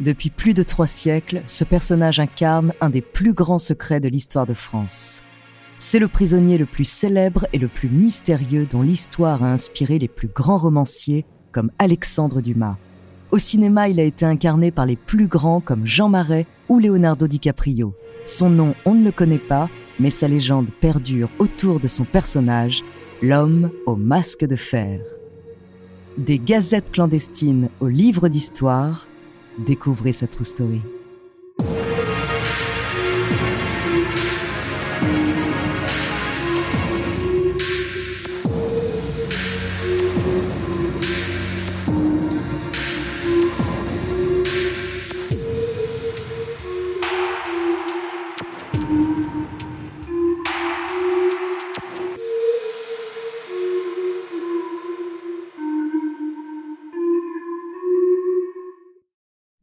Depuis plus de trois siècles, ce personnage incarne un des plus grands secrets de l'histoire de France. C'est le prisonnier le plus célèbre et le plus mystérieux dont l'histoire a inspiré les plus grands romanciers comme Alexandre Dumas. Au cinéma, il a été incarné par les plus grands comme Jean Marais ou Leonardo DiCaprio. Son nom, on ne le connaît pas, mais sa légende perdure autour de son personnage, l'homme au masque de fer. Des gazettes clandestines aux livres d'histoire, Découvrez sa true story.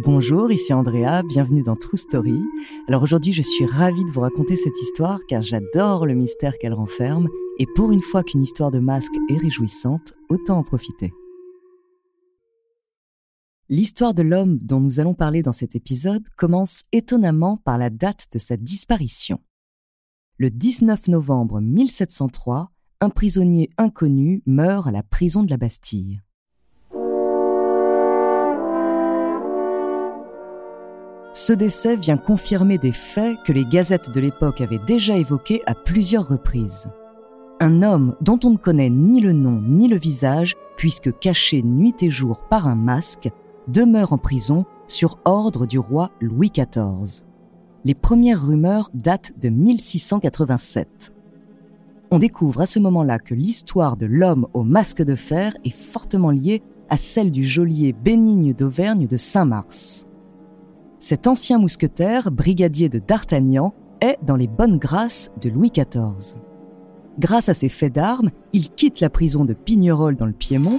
Bonjour, ici Andrea, bienvenue dans True Story. Alors aujourd'hui, je suis ravie de vous raconter cette histoire car j'adore le mystère qu'elle renferme et pour une fois qu'une histoire de masque est réjouissante, autant en profiter. L'histoire de l'homme dont nous allons parler dans cet épisode commence étonnamment par la date de sa disparition. Le 19 novembre 1703, un prisonnier inconnu meurt à la prison de la Bastille. Ce décès vient confirmer des faits que les gazettes de l'époque avaient déjà évoqués à plusieurs reprises. Un homme dont on ne connaît ni le nom ni le visage, puisque caché nuit et jour par un masque, demeure en prison sur ordre du roi Louis XIV. Les premières rumeurs datent de 1687. On découvre à ce moment-là que l'histoire de l'homme au masque de fer est fortement liée à celle du geôlier Bénigne d'Auvergne de Saint-Mars. Cet ancien mousquetaire, brigadier de D'Artagnan, est dans les bonnes grâces de Louis XIV. Grâce à ses faits d'armes, il quitte la prison de Pignerol dans le Piémont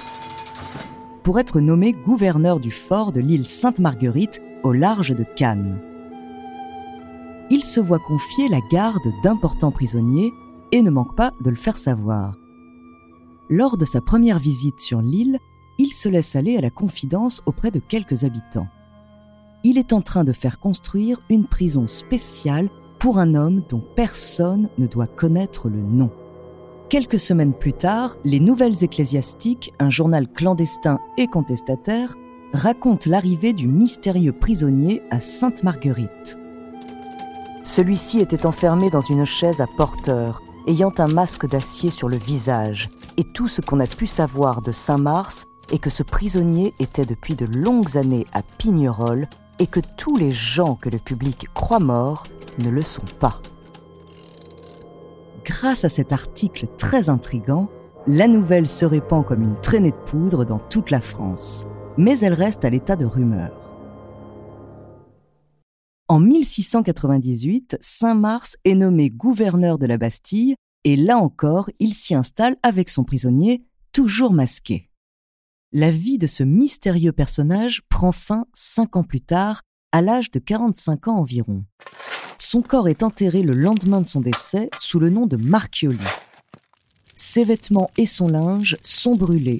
pour être nommé gouverneur du fort de l'île Sainte-Marguerite au large de Cannes. Il se voit confier la garde d'importants prisonniers et ne manque pas de le faire savoir. Lors de sa première visite sur l'île, il se laisse aller à la confidence auprès de quelques habitants il est en train de faire construire une prison spéciale pour un homme dont personne ne doit connaître le nom. Quelques semaines plus tard, les Nouvelles Ecclésiastiques, un journal clandestin et contestataire, racontent l'arrivée du mystérieux prisonnier à Sainte-Marguerite. Celui-ci était enfermé dans une chaise à porteur, ayant un masque d'acier sur le visage, et tout ce qu'on a pu savoir de Saint-Mars est que ce prisonnier était depuis de longues années à Pignerol et que tous les gens que le public croit morts ne le sont pas. Grâce à cet article très intrigant, la nouvelle se répand comme une traînée de poudre dans toute la France, mais elle reste à l'état de rumeur. En 1698, Saint-Mars est nommé gouverneur de la Bastille et là encore, il s'y installe avec son prisonnier, toujours masqué la vie de ce mystérieux personnage prend fin cinq ans plus tard, à l'âge de 45 ans environ. Son corps est enterré le lendemain de son décès sous le nom de Marchioli. Ses vêtements et son linge sont brûlés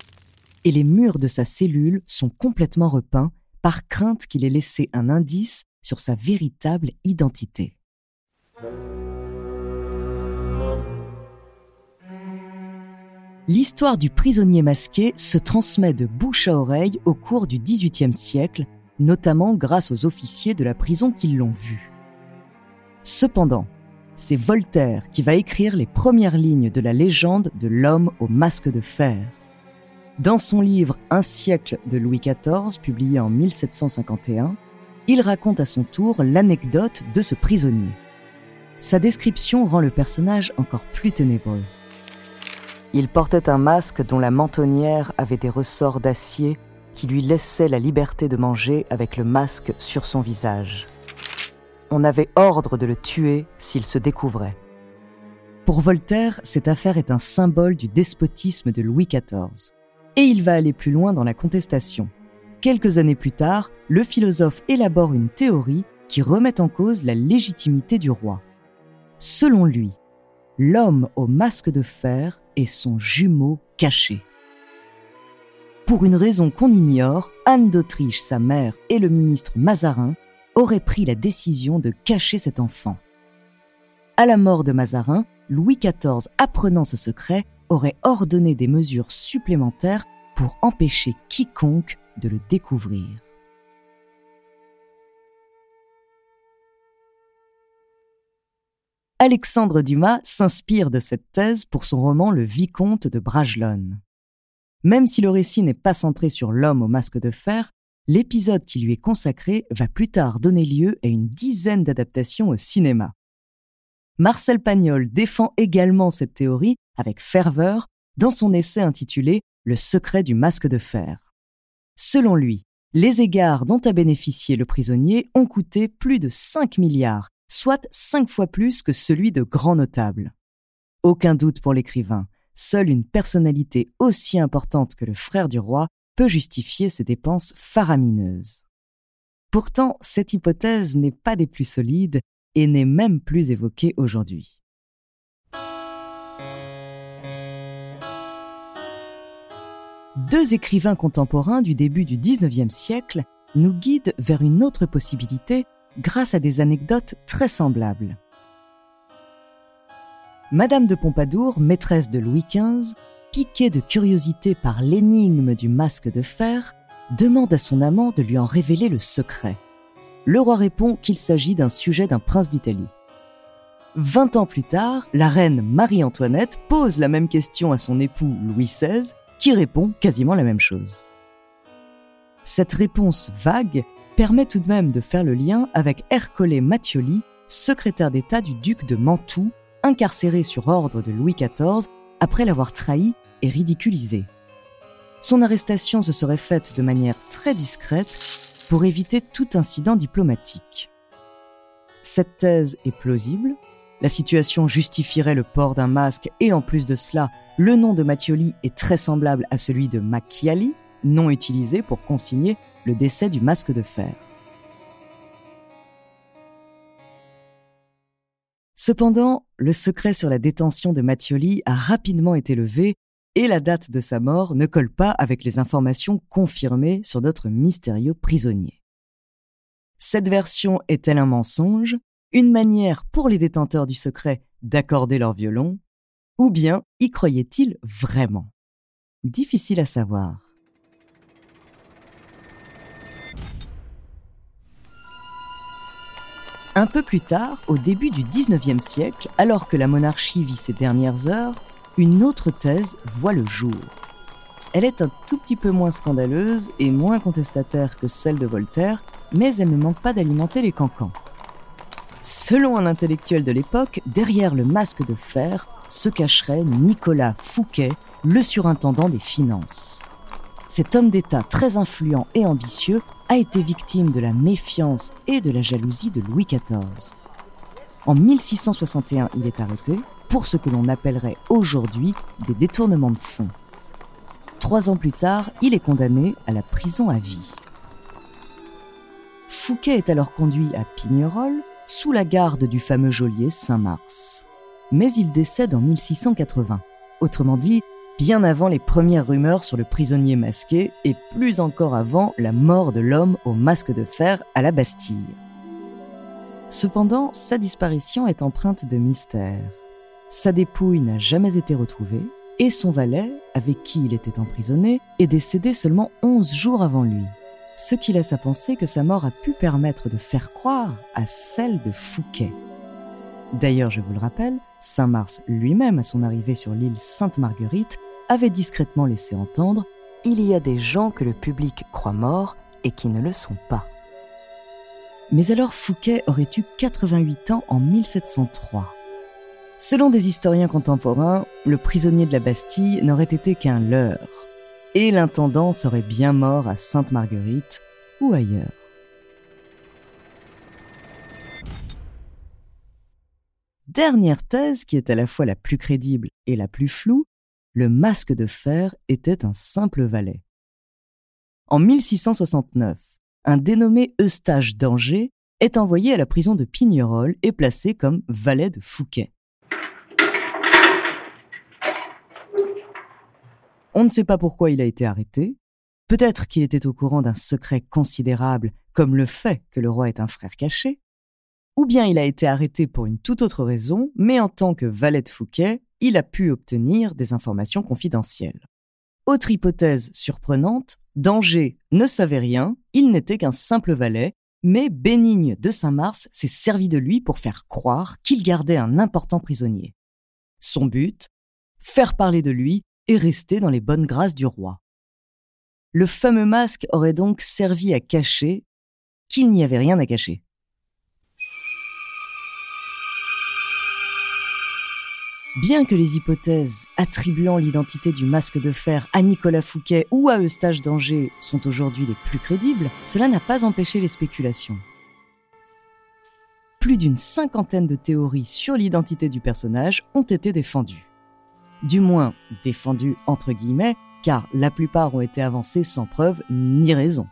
et les murs de sa cellule sont complètement repeints par crainte qu'il ait laissé un indice sur sa véritable identité. L'histoire du prisonnier masqué se transmet de bouche à oreille au cours du XVIIIe siècle, notamment grâce aux officiers de la prison qui l'ont vu. Cependant, c'est Voltaire qui va écrire les premières lignes de la légende de l'homme au masque de fer. Dans son livre Un siècle de Louis XIV, publié en 1751, il raconte à son tour l'anecdote de ce prisonnier. Sa description rend le personnage encore plus ténébreux. Il portait un masque dont la mentonnière avait des ressorts d'acier qui lui laissaient la liberté de manger avec le masque sur son visage. On avait ordre de le tuer s'il se découvrait. Pour Voltaire, cette affaire est un symbole du despotisme de Louis XIV. Et il va aller plus loin dans la contestation. Quelques années plus tard, le philosophe élabore une théorie qui remet en cause la légitimité du roi. Selon lui, l'homme au masque de fer est son jumeau caché. Pour une raison qu'on ignore, Anne d'Autriche, sa mère, et le ministre Mazarin auraient pris la décision de cacher cet enfant. À la mort de Mazarin, Louis XIV, apprenant ce secret, aurait ordonné des mesures supplémentaires pour empêcher quiconque de le découvrir. Alexandre Dumas s'inspire de cette thèse pour son roman Le Vicomte de Bragelonne. Même si le récit n'est pas centré sur l'homme au masque de fer, l'épisode qui lui est consacré va plus tard donner lieu à une dizaine d'adaptations au cinéma. Marcel Pagnol défend également cette théorie avec ferveur dans son essai intitulé Le secret du masque de fer. Selon lui, les égards dont a bénéficié le prisonnier ont coûté plus de 5 milliards, soit 5 fois plus que celui de grands notables. Aucun doute pour l'écrivain, seule une personnalité aussi importante que le frère du roi peut justifier ces dépenses faramineuses. Pourtant, cette hypothèse n'est pas des plus solides et n'est même plus évoquée aujourd'hui. Deux écrivains contemporains du début du XIXe siècle nous guident vers une autre possibilité grâce à des anecdotes très semblables. Madame de Pompadour, maîtresse de Louis XV, piquée de curiosité par l'énigme du masque de fer, demande à son amant de lui en révéler le secret. Le roi répond qu'il s'agit d'un sujet d'un prince d'Italie. Vingt ans plus tard, la reine Marie-Antoinette pose la même question à son époux Louis XVI, qui répond quasiment la même chose. Cette réponse vague permet tout de même de faire le lien avec Ercole Mattioli, secrétaire d'État du duc de Mantoue, incarcéré sur ordre de Louis XIV après l'avoir trahi et ridiculisé. Son arrestation se serait faite de manière très discrète pour éviter tout incident diplomatique. Cette thèse est plausible, la situation justifierait le port d'un masque et en plus de cela, le nom de Mattioli est très semblable à celui de Macchiali, nom utilisé pour consigner le décès du masque de fer. Cependant, le secret sur la détention de Mattioli a rapidement été levé et la date de sa mort ne colle pas avec les informations confirmées sur notre mystérieux prisonnier. Cette version est-elle un mensonge, une manière pour les détenteurs du secret d'accorder leur violon, ou bien y croyait-il vraiment? Difficile à savoir. Un peu plus tard, au début du XIXe siècle, alors que la monarchie vit ses dernières heures, une autre thèse voit le jour. Elle est un tout petit peu moins scandaleuse et moins contestataire que celle de Voltaire, mais elle ne manque pas d'alimenter les cancans. Selon un intellectuel de l'époque, derrière le masque de fer se cacherait Nicolas Fouquet, le surintendant des finances. Cet homme d'État très influent et ambitieux a été victime de la méfiance et de la jalousie de Louis XIV. En 1661, il est arrêté pour ce que l'on appellerait aujourd'hui des détournements de fonds. Trois ans plus tard, il est condamné à la prison à vie. Fouquet est alors conduit à Pignerol, sous la garde du fameux geôlier Saint-Mars. Mais il décède en 1680. Autrement dit, bien avant les premières rumeurs sur le prisonnier masqué et plus encore avant la mort de l'homme au masque de fer à la Bastille. Cependant, sa disparition est empreinte de mystère. Sa dépouille n'a jamais été retrouvée et son valet, avec qui il était emprisonné, est décédé seulement 11 jours avant lui, ce qui laisse à penser que sa mort a pu permettre de faire croire à celle de Fouquet. D'ailleurs, je vous le rappelle, Saint-Mars lui-même, à son arrivée sur l'île Sainte-Marguerite, avait discrètement laissé entendre Il y a des gens que le public croit morts et qui ne le sont pas. Mais alors Fouquet aurait eu 88 ans en 1703. Selon des historiens contemporains, le prisonnier de la Bastille n'aurait été qu'un leurre, et l'intendant serait bien mort à Sainte-Marguerite ou ailleurs. Dernière thèse qui est à la fois la plus crédible et la plus floue, le masque de fer était un simple valet. En 1669, un dénommé Eustache d'Angers est envoyé à la prison de Pignerol et placé comme valet de Fouquet. On ne sait pas pourquoi il a été arrêté. Peut-être qu'il était au courant d'un secret considérable, comme le fait que le roi est un frère caché. Ou bien il a été arrêté pour une toute autre raison, mais en tant que valet de Fouquet, il a pu obtenir des informations confidentielles. Autre hypothèse surprenante, Danger ne savait rien, il n'était qu'un simple valet, mais Bénigne de Saint-Mars s'est servi de lui pour faire croire qu'il gardait un important prisonnier. Son but Faire parler de lui et rester dans les bonnes grâces du roi. Le fameux masque aurait donc servi à cacher qu'il n'y avait rien à cacher. Bien que les hypothèses attribuant l'identité du masque de fer à Nicolas Fouquet ou à Eustache d'Angers sont aujourd'hui les plus crédibles, cela n'a pas empêché les spéculations. Plus d'une cinquantaine de théories sur l'identité du personnage ont été défendues du moins défendu entre guillemets, car la plupart ont été avancés sans preuve ni raison.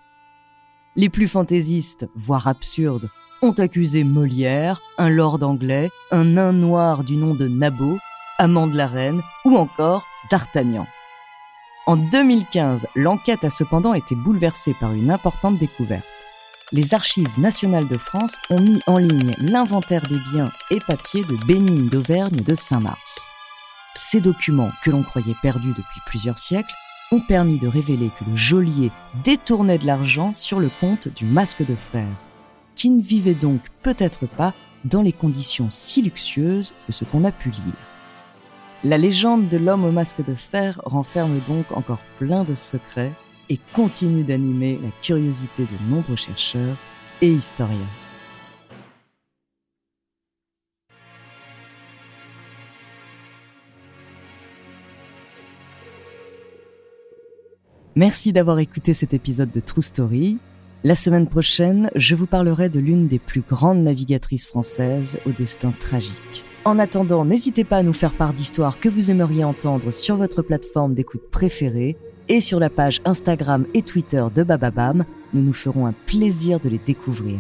Les plus fantaisistes, voire absurdes, ont accusé Molière, un lord anglais, un nain noir du nom de Nabot, amant de la reine ou encore d'Artagnan. En 2015, l'enquête a cependant été bouleversée par une importante découverte. Les archives nationales de France ont mis en ligne l'inventaire des biens et papiers de Bénigne d'Auvergne de Saint-Mars. Ces documents, que l'on croyait perdus depuis plusieurs siècles, ont permis de révéler que le geôlier détournait de l'argent sur le compte du masque de fer, qui ne vivait donc peut-être pas dans les conditions si luxueuses que ce qu'on a pu lire. La légende de l'homme au masque de fer renferme donc encore plein de secrets et continue d'animer la curiosité de nombreux chercheurs et historiens. Merci d'avoir écouté cet épisode de True Story. La semaine prochaine, je vous parlerai de l'une des plus grandes navigatrices françaises au destin tragique. En attendant, n'hésitez pas à nous faire part d'histoires que vous aimeriez entendre sur votre plateforme d'écoute préférée et sur la page Instagram et Twitter de Bababam. Nous nous ferons un plaisir de les découvrir.